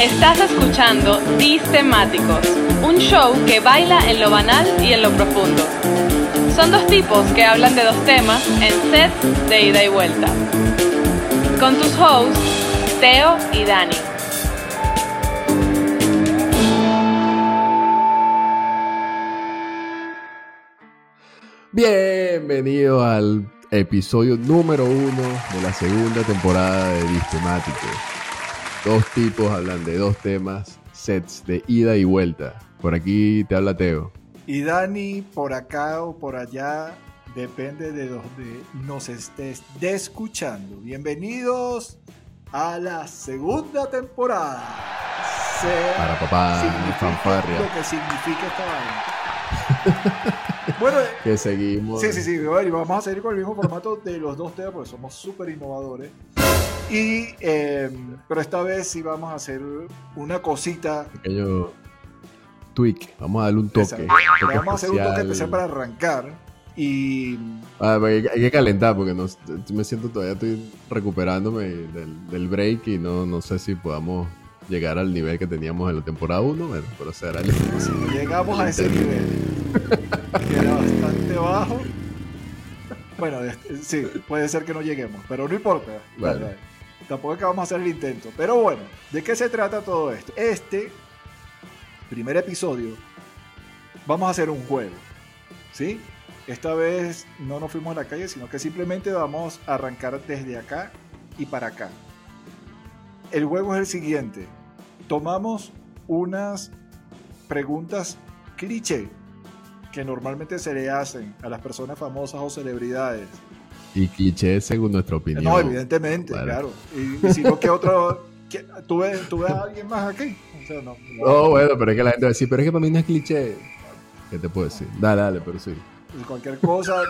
Estás escuchando Dis Temáticos, un show que baila en lo banal y en lo profundo. Son dos tipos que hablan de dos temas en sets de ida y vuelta. Con tus hosts, Teo y Dani. Bienvenido al episodio número uno de la segunda temporada de Distemático. Dos tipos hablan de dos temas, sets de ida y vuelta. Por aquí te habla Teo. Y Dani, por acá o por allá, depende de donde nos estés escuchando. Bienvenidos a la segunda temporada. Sea Para papá, fanfarria. Lo que significa esta vaina. bueno, Que seguimos. sí, sí, sí. vamos a seguir con el mismo formato de los dos temas porque somos súper innovadores. Y, eh, pero esta vez sí vamos a hacer una cosita Pequeño tweak. Vamos a darle un toque. Vamos a hacer un toque especial para arrancar. Y Ah, hay, que- hay que calentar porque no, me siento todavía estoy recuperándome del, del break y no, no sé si podamos llegar al nivel que teníamos en la temporada 1, bueno, pero será el si llegamos a ese nivel, que era bastante bajo. Bueno, este, sí, puede ser que no lleguemos, pero no importa. Vale. Tampoco es que vamos a hacer el intento. Pero bueno, ¿de qué se trata todo esto? Este primer episodio, vamos a hacer un juego. ¿Sí? Esta vez no nos fuimos a la calle, sino que simplemente vamos a arrancar desde acá y para acá. El juego es el siguiente. Tomamos unas preguntas cliché que normalmente se le hacen a las personas famosas o celebridades. Y cliché según nuestra opinión. No, evidentemente, claro. Y, y si no, ¿qué otro? qué- ¿tú, ves, ¿Tú ves a alguien más aquí? O sea, no, no. No, bueno, pero es que la gente va a decir, pero es que para mí no es cliché. ¿Qué te puedo decir? Dale, dale, pero sí. Y Cualquier cosa,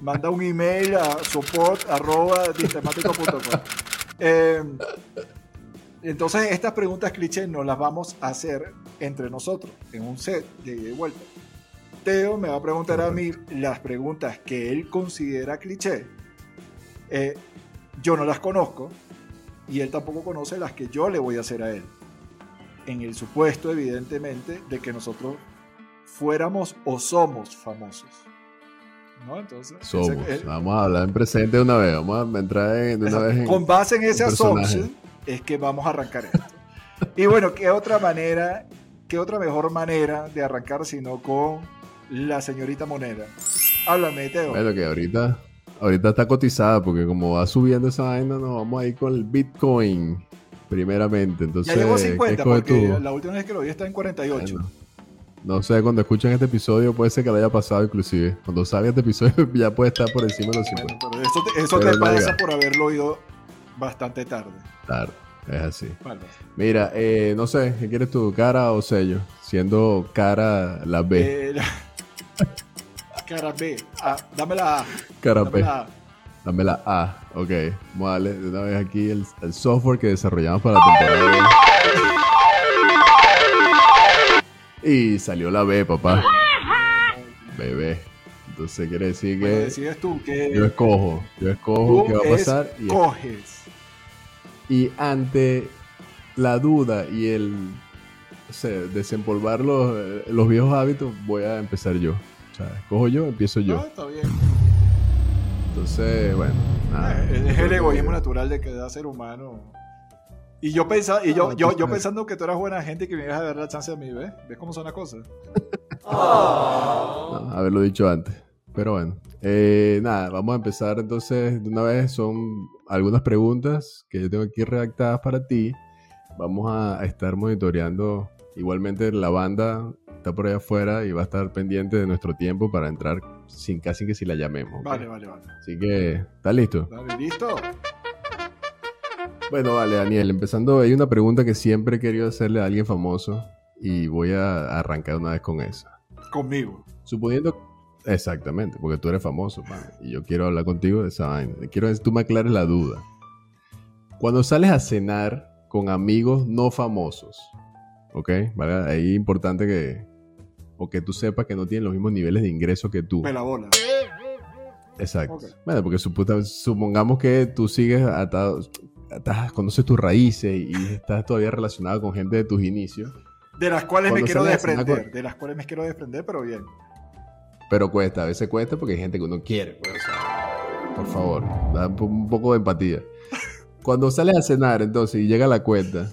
manda un email a support.distemático.com. Eh, entonces, estas preguntas cliché nos las vamos a hacer entre nosotros, en un set de ida y vuelta. Teo me va a preguntar a mí las preguntas que él considera cliché. Eh, yo no las conozco y él tampoco conoce las que yo le voy a hacer a él. En el supuesto, evidentemente, de que nosotros fuéramos o somos famosos. ¿No? Entonces, Somos. él- Vamos a hablar en presente de una vez. Vamos a entrar en, de una vez en. con base en ese assumption es que vamos a arrancar esto. y bueno, ¿qué otra manera, qué otra mejor manera de arrancar sino con la señorita Moneda? Háblame, Teo. Bueno, que ahorita, ahorita está cotizada porque como va subiendo esa vaina, nos vamos a ir con el Bitcoin primeramente. Entonces, ya ¿qué 50 escoges porque tú? la última vez que lo vi está en 48. Bueno, no sé, cuando escuchen este episodio puede ser que lo haya pasado inclusive. Cuando salga este episodio ya puede estar por encima de los 50. Bueno, pero eso te, eso Pero te no pasa llega. por haberlo oído bastante tarde. Claro, es así. Vale. Mira, eh, no sé, ¿qué quieres tú? ¿Cara o sello? Siendo cara la B. Eh, la- Cara B. Ah, dame la A. cara Dame B. la A. Dame la A. Ok, vamos a darle de una vez aquí el, el software que desarrollamos para la temporada. Y salió la B, papá. Bebé. Entonces quiere decir Bueno, que decides tú que yo escojo. Yo escojo qué va a pasar. Y, y ante la duda y el o sea, desempolvar los, eh, los viejos hábitos, voy a empezar yo. O sea, escojo yo, empiezo yo. No, está bien. Entonces, bueno. nada. Eh, es el egoísmo natural de cada ser humano. Y yo pensaba, y yo, Ah, yo, yo sabes. pensando que tú eras buena gente y que me ibas a dar la chance a mí, ¿ves? ¿Ves cómo son las cosas? No, haberlo dicho antes. Pero bueno. Eh, nada, vamos a empezar entonces de una vez. Son algunas preguntas que yo tengo aquí redactadas para ti. Vamos a estar monitoreando. Igualmente la banda está por allá afuera y va a estar pendiente de nuestro tiempo para entrar sin casi que si la llamemos. Vale, vale, vale. Así que, ¿estás listo? Dale, ¿listo? Bueno, vale, Daniel. Empezando, hay una pregunta que siempre he querido hacerle a alguien famoso y voy a arrancar una vez con esa. Conmigo. Suponiendo. Exactamente, porque tú eres famoso, man, y yo quiero hablar contigo de esa vaina. Quiero que tú me aclares la duda. Cuando sales a cenar con amigos no famosos, ¿ok? ¿Vale? Ahí es importante que. O que tú sepas que no tienen los mismos niveles de ingreso que tú. Me la bola. Exacto. Bueno, porque suputa- supongamos que tú sigues atado. estás, conoces tus raíces y estás todavía relacionado con gente de tus inicios. De las cuales me quiero desprender. con- De las cuales me quiero desprender, pero bien. Pero cuesta, a veces cuesta porque hay gente que uno quiere. pues, o sea, por favor, da un poco de empatía. Cuando sales a cenar, entonces, y llega la cuenta,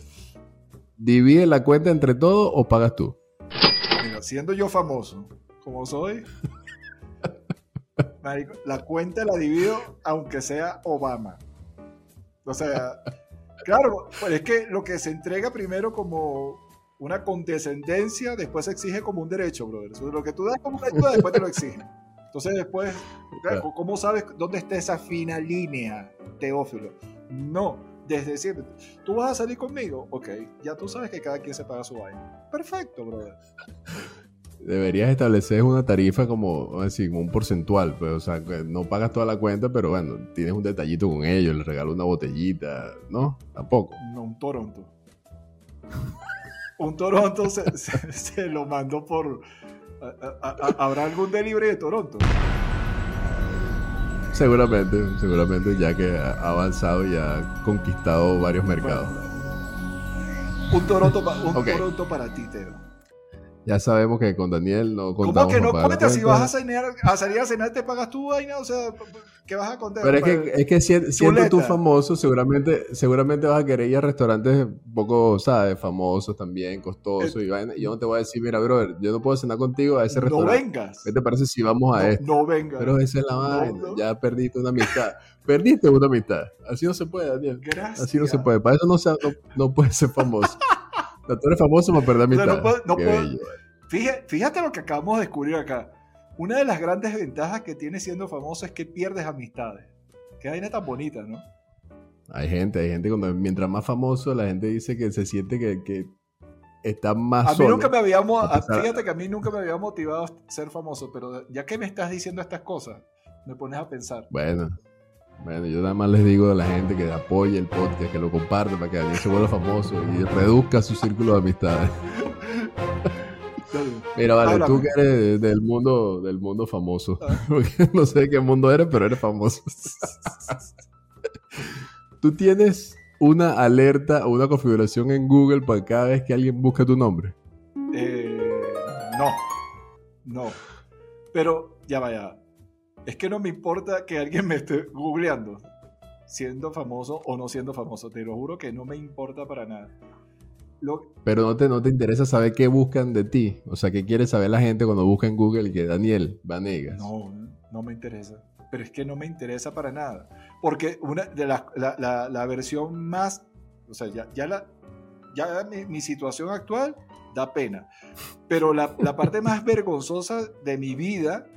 ¿divide la cuenta entre todos o pagas tú? Siendo yo famoso, como soy, marico, la cuenta la divido aunque sea Obama. O sea, claro, pues es que lo que se entrega primero como una condescendencia, después se exige como un derecho, brother. Lo que tú das como una ayuda, después te lo exigen. Entonces después. ¿cómo sabes dónde está esa fina línea, Teófilo? No, desde siempre. ¿Tú vas a salir conmigo? Ok, ya tú sabes que cada quien se paga su vaina. Perfecto, brother. Deberías establecer una tarifa como, vamos a decir, como un porcentual, pues, o sea, no pagas toda la cuenta, pero bueno, tienes un detallito con ellos, les regalo una botellita, ¿no? Tampoco. No, un Toronto. Un Toronto se, se- se lo mandó por. a- a- a- ¿Habrá algún delivery de Toronto? Seguramente, seguramente, ya que ha avanzado y ha conquistado varios mercados. Un Toronto, pa- un Ok. Toronto para ti, Teo. Ya sabemos que con Daniel no ¿Cómo contamos que no con pagar la cuenta? Si vas a, cenar, a salir a cenar, te pagas tu vaina, o sea, ¿qué vas a contar? Pero es que, es que si- siendo tú famoso, seguramente, seguramente vas a querer ir a restaurantes un poco, ¿sabes? Famosos también, costosos. y vaina, yo no te voy a decir, mira, brother, yo no puedo cenar contigo a ese no restaurante. vengas. ¿Qué te parece si vamos a No, este? no vengas. Pero esa es la No, vaina. no. Ya perdiste una amistad. Perdiste una amistad. Así no se puede, Daniel. Gracias. Así no se puede. Para eso no, se- no, no puedes ser famoso. O sea, tú eres famoso para perder O sea, amistad. no puedo- no puedo-. Fíjate, fíjate lo que acabamos de descubrir acá. Una de las grandes ventajas que tiene siendo famoso es que pierdes amistades. Qué vaina tan bonita, ¿no? Hay gente, hay gente cuando mientras más famoso, la gente dice que se siente que, que está más A mí solo. nunca me había fíjate que a mí nunca me había motivado a ser famoso, pero ya que me estás diciendo estas cosas, me pones a pensar. Bueno, bueno, yo nada más les digo a la gente que apoye el podcast, que lo comparte para que Daniel se vuelva famoso y reduzca su círculo de amistades. Mira, vale, Háblame. tú que eres del mundo, del mundo famoso. Ah. Porque no sé de qué mundo eres, pero eres famoso. tú tienes una alerta o una configuración en Google para cada vez que alguien busca tu nombre. Eh, no, no. Pero ya vaya. Es que no me importa que alguien me esté googleando, siendo famoso o no siendo famoso. Te lo juro que no me importa para nada. Lo, Pero no te, no te interesa saber qué buscan de ti. O sea, qué quiere saber la gente cuando busca en Google que Daniel Vanegas. No, no me interesa. Pero es que no me interesa para nada. Porque una de las- la, la- la versión más. O sea, ya, ya, la, ya mi, mi situación actual da pena. Pero la, la parte más vergonzosa de mi vida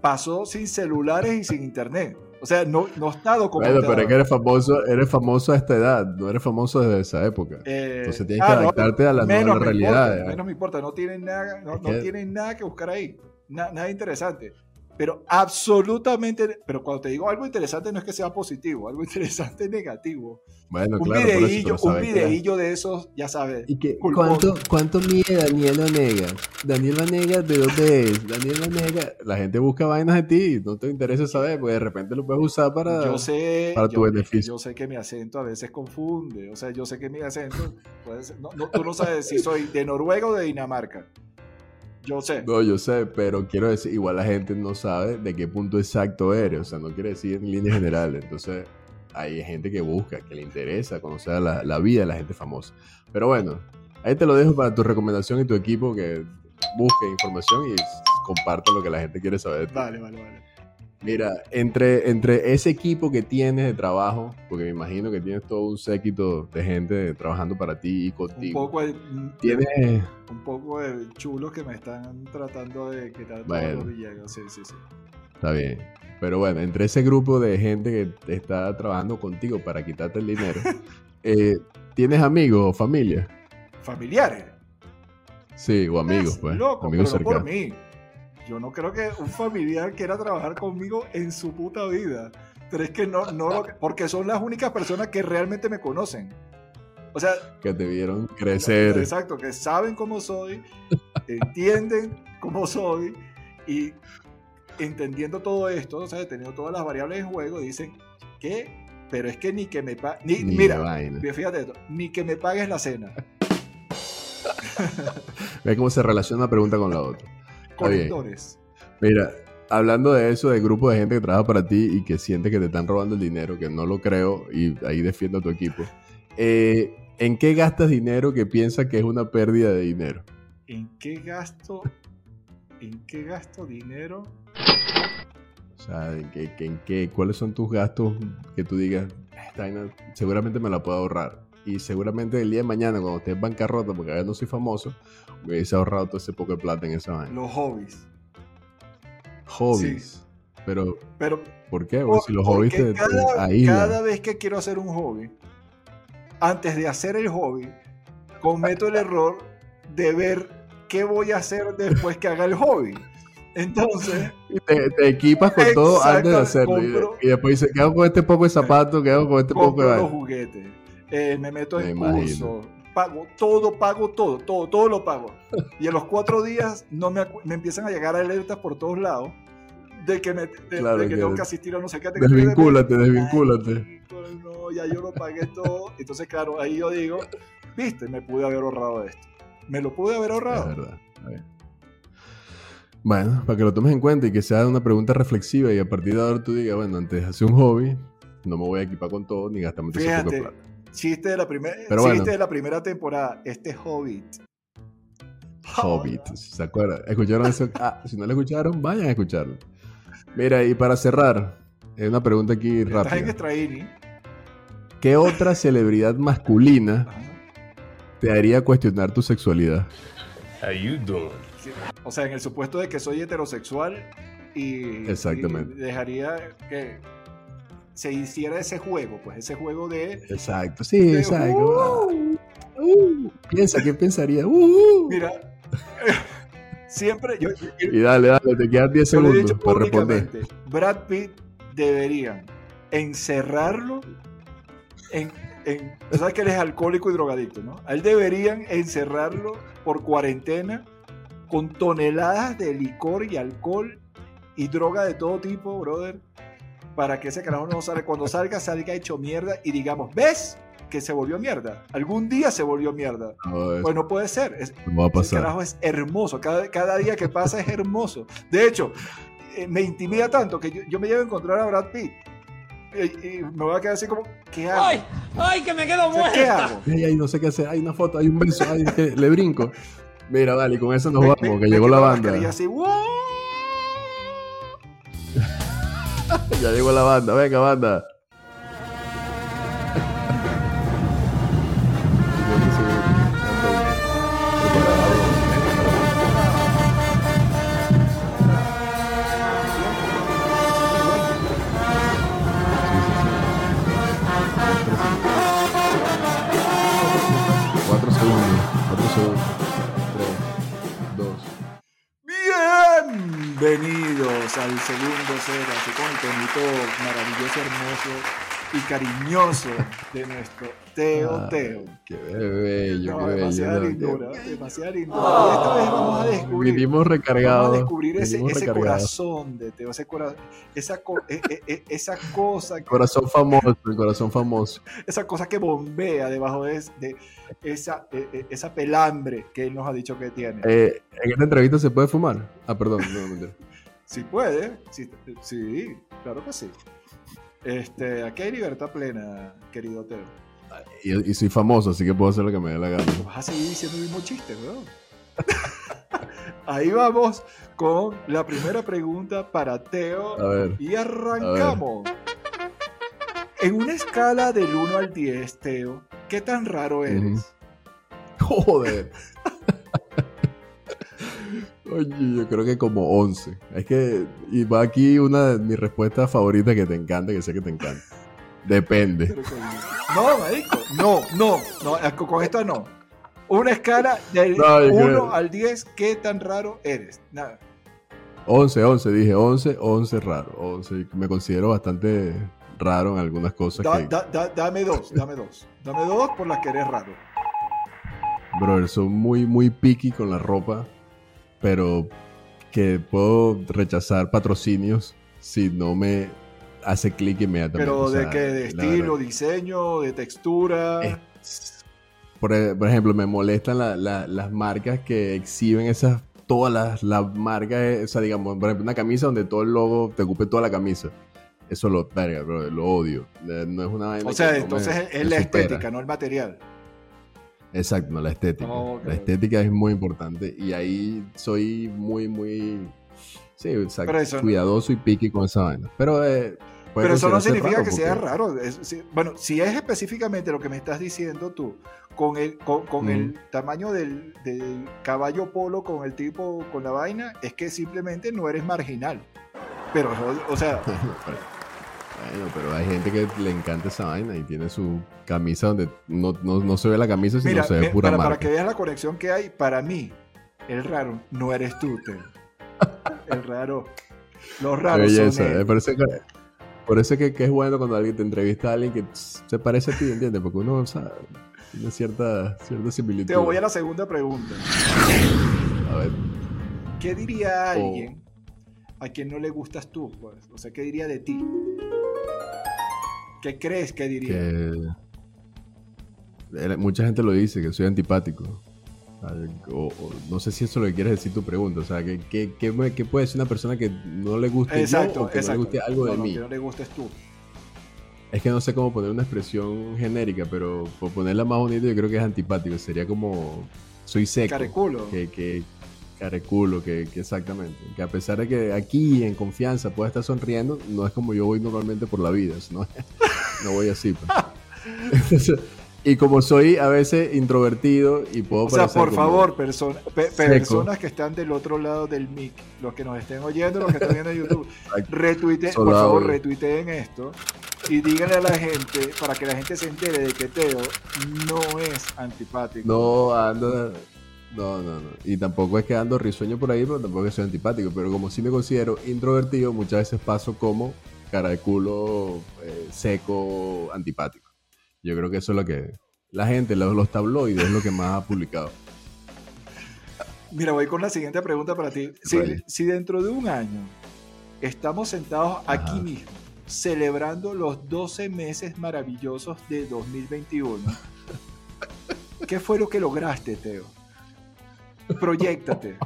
pasó sin celulares y sin internet. O sea, no, no está Bueno, documentado. pero es que eres famoso, eres famoso a esta edad, no eres famoso desde esa época. Eh, Entonces tienes ah, que no, adaptarte a la menos nueva me realidad. importa, menos me importa, no tienen nada, no, no que- tienen nada que buscar ahí. Na- nada interesante. Pero absolutamente, pero cuando te digo algo interesante no es que sea positivo, algo interesante es negativo. Bueno, un claro, eso, videillo, pero un que- videillo de esos, ya sabes. ¿Y qué, culposo. cuánto, cuánto mide Daniel Vanegas? Daniel Vanegas, ¿de dónde es? Daniel Vanegas, la gente busca vainas de ti, no te interesa saber, porque de repente lo puedes usar para... Yo sé, para tu yo, beneficio. yo sé que mi acento a veces confunde, o sea, yo sé que mi acento, puede ser- no, no, tú no sabes si soy de Noruega o de Dinamarca. Yo sé. No, yo sé, pero quiero decir, igual la gente no sabe de qué punto exacto eres, o sea, no quiere decir en líneas generales. Entonces, hay gente que busca, que le interesa conocer la, la vida de la gente famosa. Pero bueno, ahí te lo dejo para tu recomendación y tu equipo que busque información y comparta lo que la gente quiere saber. de ti. Vale, vale, vale. Mira, entre, entre ese equipo que tienes de trabajo, porque me imagino que tienes todo un séquito de gente trabajando para ti y Un contigo. poco de, Tienes, un poco de chulos que me están tratando de quitar todos Bueno. los Villegas. Sí, sí, sí. Está bien. Pero bueno, entre ese grupo de gente que está trabajando contigo para quitarte el dinero, eh, ¿tienes amigos o familia? Familiares. Sí, o amigos, pues. Loco, amigos pero no por cercanos. mí. Yo no creo que un familiar quiera trabajar conmigo en su puta vida. Pero es que no, no lo- porque son las únicas personas que realmente me conocen. O sea, Que te vieron crecer. exacto, que saben cómo soy, entienden cómo soy y entendiendo todo esto, o sea, teniendo todas las variables en juego, dicen, ¿qué pero es que ni que me pagues. Ni, Ni mira, vaina. fíjate esto, ni que me pagues la cena. Ve cómo se relaciona una pregunta con la otra. Conectores. Mira, hablando de eso, de grupo de gente que trabaja para ti y que siente que te están robando el dinero, que no lo creo, y ahí defiendo a tu equipo. eh, ¿En qué gastas dinero que piensas que es una pérdida de dinero? ¿En qué gasto? ¿En qué gasto dinero? O sea, ¿en qué, en qué- ¿cuáles son tus gastos que tú digas, seguramente me la puedo ahorrar? Y seguramente el día de mañana, cuando esté en bancarrota, porque ahora no soy famoso, me hubiese ahorrado todo ese poco de plata en esa vaina. Los hobbies. Hobbies. Pero, Pero ¿por qué? Porque si los hobbies te, cada, aíslan. cada vez que quiero hacer un hobby, antes de hacer el hobby, cometo el error de ver qué voy a hacer después que haga el hobby. Entonces, te, te equipas con todo antes de hacerlo. Y- compro- y, después dices, ¿qué hago con este poco de zapatos? ¿Qué hago con este poco de los juguetes, eh, me meto Me en cursos, pago todo, pago todo, todo, todo lo pago. Y a los cuatro días no me, me empiezan a llegar alertas por todos lados de que, me, de, Claro de que que- tengo que asistir a no sé qué. Desvincúlate, desvincúlate. No, ya yo lo pagué todo. Entonces, claro, ahí yo digo, viste, me pude haber ahorrado esto. Me lo pude haber Es ahorrado. verdad. Está bien. Bueno, para que lo tomes en cuenta y que sea una pregunta reflexiva y a partir de ahora tú digas, bueno, antes de hacer un hobby, no me voy a equipar con todo ni poco de Fíjate, plata. Chiste de la primera, Pero chiste bueno. de la primera temporada, este Hobbit. Hobbit, ¿se acuerdan? ¿Escucharon eso? Ah, si no lo escucharon, vayan a escucharlo. Mira, y para cerrar, eh, una pregunta aquí rápida. ¿Qué otra celebridad masculina te haría cuestionar tu sexualidad? How you doing? O sea, en el supuesto de que soy heterosexual y, Exactamente. y dejaría que se hiciera ese juego, pues ese juego de... Exacto, sí, de, exacto. "Uh". Uh, piensa, ¿qué pensaría? Uh, Mira, siempre yo, yo- y dale, dale, te quedan 10 yo le he segundos para responder. Brad Pitt deberían encerrarlo en... en tú sabes que él es alcohólico y drogadicto, ¿no? A él deberían encerrarlo por cuarentena con toneladas de licor y alcohol y droga de todo tipo, brother, para que ese carajo no salga. Cuando salga, salga hecho mierda y digamos, ¿ves? Que se volvió mierda. Algún día se volvió mierda. No, Pues no puede ser. Es, no va a ese pasar. carajo es hermoso. Cada, cada día que pasa es hermoso. De hecho, eh, me intimida tanto que yo, yo me llevo a encontrar a Brad Pitt. Y, y me voy a quedar así como, ¿qué hago? ¡Ay! ¡Ay, que me quedo O sea, ¿Qué hago? Ay, ay, no sé qué hacer. Hay una foto, hay un beso, ay, le brinco. Mira, dale, y con eso nos Me- vamos, me- que me llegó la banda. mascarilla así, ¡wow! Ya llegó la banda, venga, banda. Al segundo ser, así con el tonito maravilloso, hermoso y cariñoso de nuestro Teo Ay, Teo. Qué bello, No, qué bello. demasiada no, lindura, demasiada lindura. Y esta vez vamos a descubrir, Vinimos vamos recargados. a descubrir ese, ese recargados. corazón de Teo, ese cora- esa, co- e- e- e- esa cosa, Corazón famoso, el corazón famoso. esa cosa que bombea debajo de, de esa, e- e- esa pelambre que él nos ha dicho que tiene. Eh, ¿En esta entrevista se puede fumar? Ah, perdón, no, mentira. Si puede, sí, sí, claro que sí. Este, aquí hay libertad plena, querido Teo. Y, y soy famoso, así que puedo hacer lo que me dé la gana. Vas a seguir diciendo el mismo chiste, weón. Ahí vamos con la primera pregunta para Teo. A ver, Y arrancamos. En una escala del 1 al 10, Teo, ¿qué tan raro eres? joder. Oye, yo creo que como 11. Es que, y va aquí una de mis respuestas favoritas que te encanta, que sé que te encanta. Depende. No, marico, no, no, no, eh, con esto no. Una escala del No, yo 1 creo- al 10, ¿qué tan raro eres? Nada. 11, 11, dije 11, 11 raro. 11, me considero bastante raro en algunas cosas Da- que, da- da- dame dos, dame dos. Dame dos por las que eres raro. brother, son muy, muy picky con la ropa, pero que puedo rechazar patrocinios si no me hace clic inmediatamente. Pero o de sea, qué, de estilo, verdad. diseño, de textura. Es- por, e- por ejemplo, me molestan la- la- las marcas que exhiben esas, todas las, las marcas, eh, o sea, digamos, por ejemplo, una camisa donde todo el logo te ocupe toda la camisa. Eso lo, verga, bro, lo odio. Eh, No es una o sea, entonces me- es, es me la supera. estética, no el material. Exacto, no, la estética. Oh. La estética es muy importante y ahí soy muy, muy, sí, exacto, Pero eso no- cuidadoso y piqui con esa vaina. Pero, eh, Pero eso no significa raro que sea raro. Es- sí, bueno, si es específicamente lo que me estás diciendo tú, con el, con, con Mm. el tamaño del, del caballo polo, con el tipo, con la vaina, es que simplemente no eres marginal. Pero, o sea, Bueno, pero hay gente que le encanta esa vaina y tiene su camisa donde no, no, no se ve la camisa, sino mira, se ve pura para, para marca. que veas la conexión que hay, para mí, el raro no eres tú, Teo. El raro. Los raros Belleza, son parece que, por eso es que, que es bueno cuando alguien te entrevista a alguien que se parece a ti, ¿entiendes? Porque uno sabe, tiene cierta, cierta similitud. Teo, voy a la segunda pregunta. A ver, ¿Qué diría Oh. alguien a quien no le gustas tú? Pues? O sea, ¿qué diría de ti? ¿Qué crees que diría? que mucha gente lo dice, que soy antipático. O- o- no sé si eso es lo que quieres decir tu pregunta. O sea, que, que, que me- que puede ser una persona que no le guste Exacto, yo o que exacto. no le guste algo No, de no, mí. que no le gustes tú. Es que no sé cómo poner una expresión genérica, pero por ponerla más bonita yo creo que es antipático. Sería como soy seco. Careculo. Que, que careculo, que, que exactamente. Que a pesar de que aquí en confianza pueda estar sonriendo, no es como yo voy normalmente por la vida. No, no voy así. pues. Entonces, y como soy a veces introvertido y puedo O sea, por favor, persona- pe- personas que están del otro lado del mic, los que nos estén oyendo, los que están viendo en YouTube, retuiteen, por favor, retuiteen esto y díganle a la gente, para que la gente se entere de que Teo no es antipático. No, ando. No, no, no. Y tampoco es que ando risueño por ahí, pero tampoco es que soy antipático. Pero como sí me considero introvertido, muchas veces paso como cara de culo eh, seco, antipático. Yo creo que eso es lo que. La gente, los, los tabloides, es lo que más ha publicado. Mira, voy con la siguiente pregunta para ti. Si, dentro de un año estamos sentados aquí mismo, celebrando los 12 meses maravillosos de 2021, ¿qué fue lo que lograste, Teo? Proyéctate.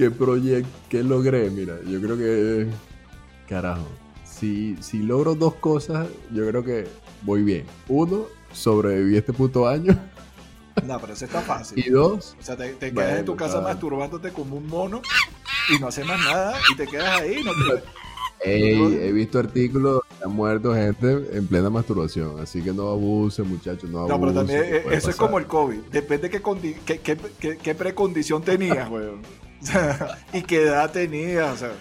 ¿Qué proyecto? ¿Qué logré? Mira, yo creo que. Carajo. Si, si logro dos cosas, yo creo que voy bien. Uno, sobreviví este puto año. No, pero eso está fácil. Y dos, O sea, te, te quedas Bueno, en tu casa masturbándote como un mono y no haces más nada y te quedas ahí. No te- Ey, he visto artículos que han muerto gente en plena masturbación, así que no abusen, muchachos, no No, pero también eso es como el COVID. Depende qué, qué, qué- qué precondición tenías, weón. Y qué edad tenías. O sea,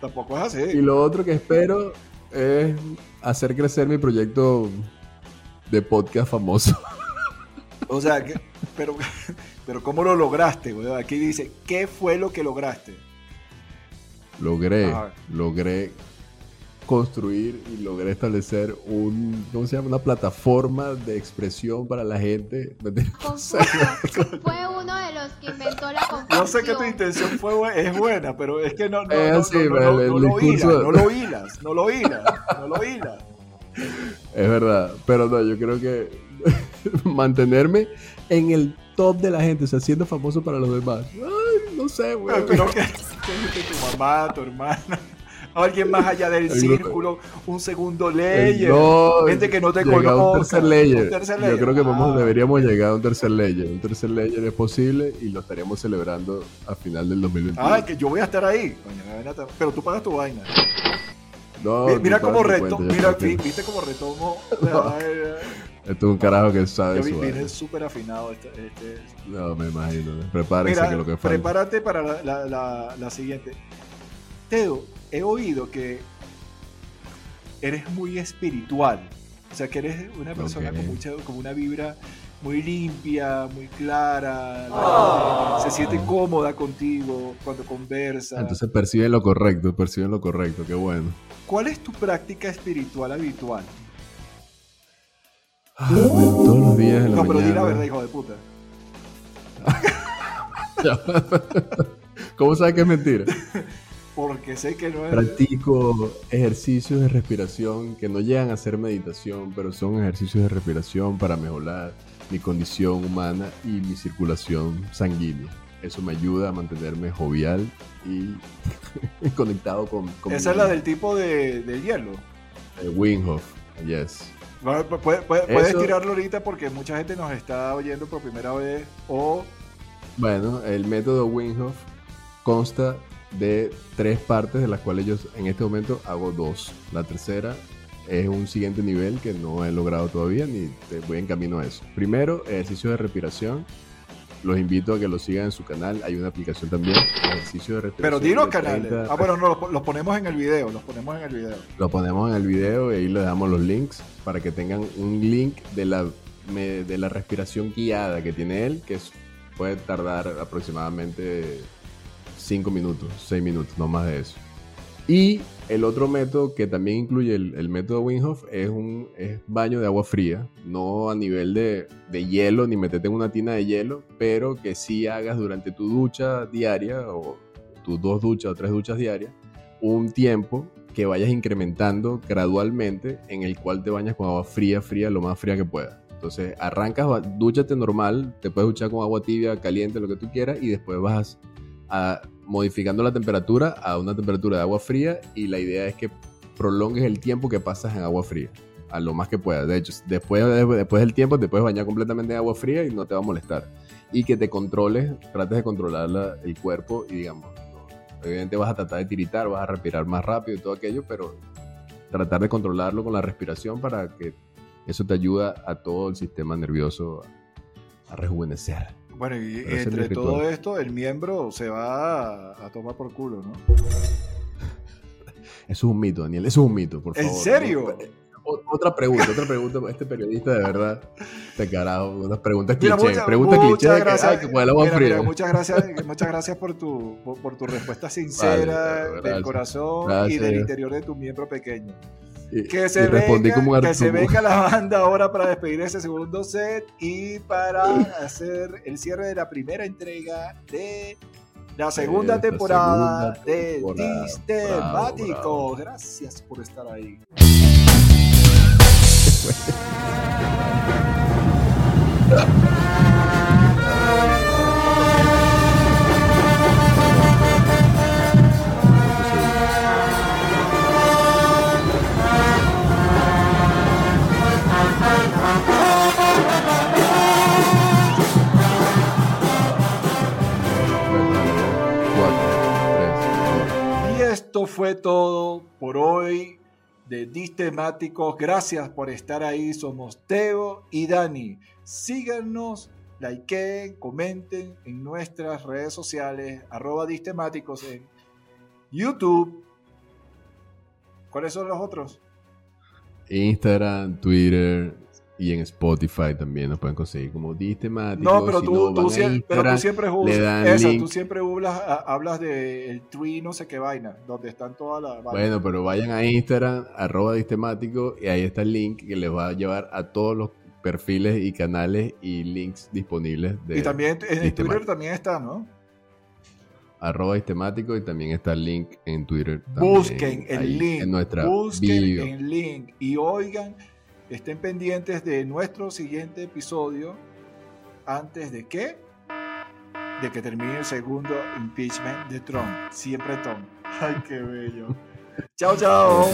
tampoco es Y así. lo otro que espero es hacer crecer mi proyecto de podcast famoso. O sea, que- pero, pero ¿cómo lo lograste, weón? Aquí dice, ¿qué fue lo que lograste? logré, logré construir y logré establecer un, ¿cómo se llama? Una plataforma de expresión para la gente. Confuso. Fue uno de los que inventó la confusión. Yo sé que tu intención fue, es buena, pero es que no, no, Eh, no, sí, no, no, el- no, el no lo hilas, no lo hilas, no lo hilas, no lo hilas. Es verdad, pero no, yo creo que mantenerme en el top de la gente, o sea, siendo famoso para los demás. Ay, no sé, güey. Pero que, que tu mamá, tu hermana, alguien más allá del círculo, un segundo layer, No, gente que no te a un tercer un tercer Yo creo que vamos, Ah, deberíamos llegar a un tercer layer. Un tercer layer es posible y lo estaríamos celebrando a final del 2021. Ay, que yo voy a estar ahí. Pero tú pagas tu vaina. No, mira cómo reto, mira, vi- aquí. viste cómo retomo. Esto es un carajo que sabe Yo vi- su vine súper afinado. Este, este- No, me imagino. Prepárense Mira, que lo que falta. prepárate para la, la- la- la siguiente. Teo, he oído que eres muy espiritual. O sea, que eres una persona con, mucha, con una vibra muy limpia, muy clara. la gente Se siente cómoda contigo cuando conversa. Entonces perciben lo correcto, perciben lo correcto, qué bueno. ¿Cuál es tu práctica espiritual habitual? Ah, todos los días en la No, pero di la verdad, hijo de puta. ¿Cómo sabes que es mentira? porque sé que no es... Practico ejercicios de respiración que no llegan a ser meditación, pero son ejercicios de respiración para mejorar mi condición humana y mi circulación sanguínea. Eso me ayuda a mantenerme jovial y conectado con... con Esa es la del tipo de, de hielo. Wim Hof, yes. Puede- puedes tirarlo ahorita porque mucha gente nos está oyendo por primera vez o Bueno, el método Wim Hof consta de tres partes, de las cuales yo en este momento hago dos. La tercera es un siguiente nivel que no he logrado todavía ni voy en camino a eso. Primero, ejercicio de respiración. Los invito a que lo sigan en su canal. Hay una aplicación también, ejercicio de respiración. Pero di los canales. 30 Ah, bueno, no, los, los ponemos en el video. Los ponemos en el video. Lo ponemos en el video y ahí le damos los links para que tengan un link de la, de la respiración guiada que tiene él, que es- puede tardar aproximadamente 5 minutos, 6 minutos, no más de eso. Y el otro método que también incluye el, el método Wim Hof es un es baño de agua fría, no a nivel de, de hielo ni meterte en una tina de hielo, pero que sí hagas durante tu ducha diaria o tus dos duchas o tres duchas diarias un tiempo que vayas incrementando gradualmente en el cual te bañas con agua fría, fría, lo más fría que puedas. Entonces arrancas, dúchate normal, te puedes duchar con agua tibia, caliente, lo que tú quieras, y después vas a, modificando la temperatura a una temperatura de agua fría y la idea es que prolongues el tiempo que pasas en agua fría, a lo más que puedas. De hecho, después, después del tiempo te puedes bañar completamente en agua fría y no te va a molestar. Y que te controles, trates de controlar la- el cuerpo y digamos, obviamente vas a tratar de tiritar, vas a respirar más rápido y todo aquello, pero tratar de controlarlo con la respiración para que eso te ayuda a todo el sistema nervioso a rejuvenecer. Bueno, y Pero entre todo esto, el miembro se va a, a tomar por culo, ¿no? Eso es un mito, Daniel. Eso es un mito, por ¿En favor. serio? O- Otra pregunta, otra pregunta. Este periodista de verdad, te carajo, unas preguntas Mira, cliché. mucha- preguntas muchas cliché de que, gracias. ay, que Mira, mira, muchas gracias, muchas gracias por tu, por, por tu respuesta sincera Vale, del gracias. corazón y Gracias. del interior de tu miembro pequeño. Que se, venga, como que se venga la banda ahora para despedir ese segundo set y para hacer el cierre de la primera entrega de la segunda temporada segunda de temporada. Bravo, bravo. Gracias por estar ahí. de Distemáticos. Gracias por estar ahí. Somos Teo y Dani. Síganos, likeen, comenten en nuestras redes sociales, arroba Distemáticos en YouTube. ¿Cuáles son los otros? Instagram, Twitter y en Spotify también nos pueden conseguir como Distemáticos. No, pero Si tú, no, tú van a siem- pero tú siempre esa, tú siempre hablas, hablas de el tree no sé qué vaina, donde están todas las. Bueno, pero vayan a Instagram, arroba distemático, y ahí está el link que les va a llevar a todos los perfiles y canales y links disponibles de y también en Twitter Distemático. también está, ¿no? arroba distemático y también está el link en Twitter. también, Busquen el ahí link. En nuestra busquen el link. Y oigan, estén pendientes de nuestro siguiente episodio. ¿Antes de qué? De que termine el segundo impeachment de Trump. Siempre Trump. Ay, qué bello. chao, chao.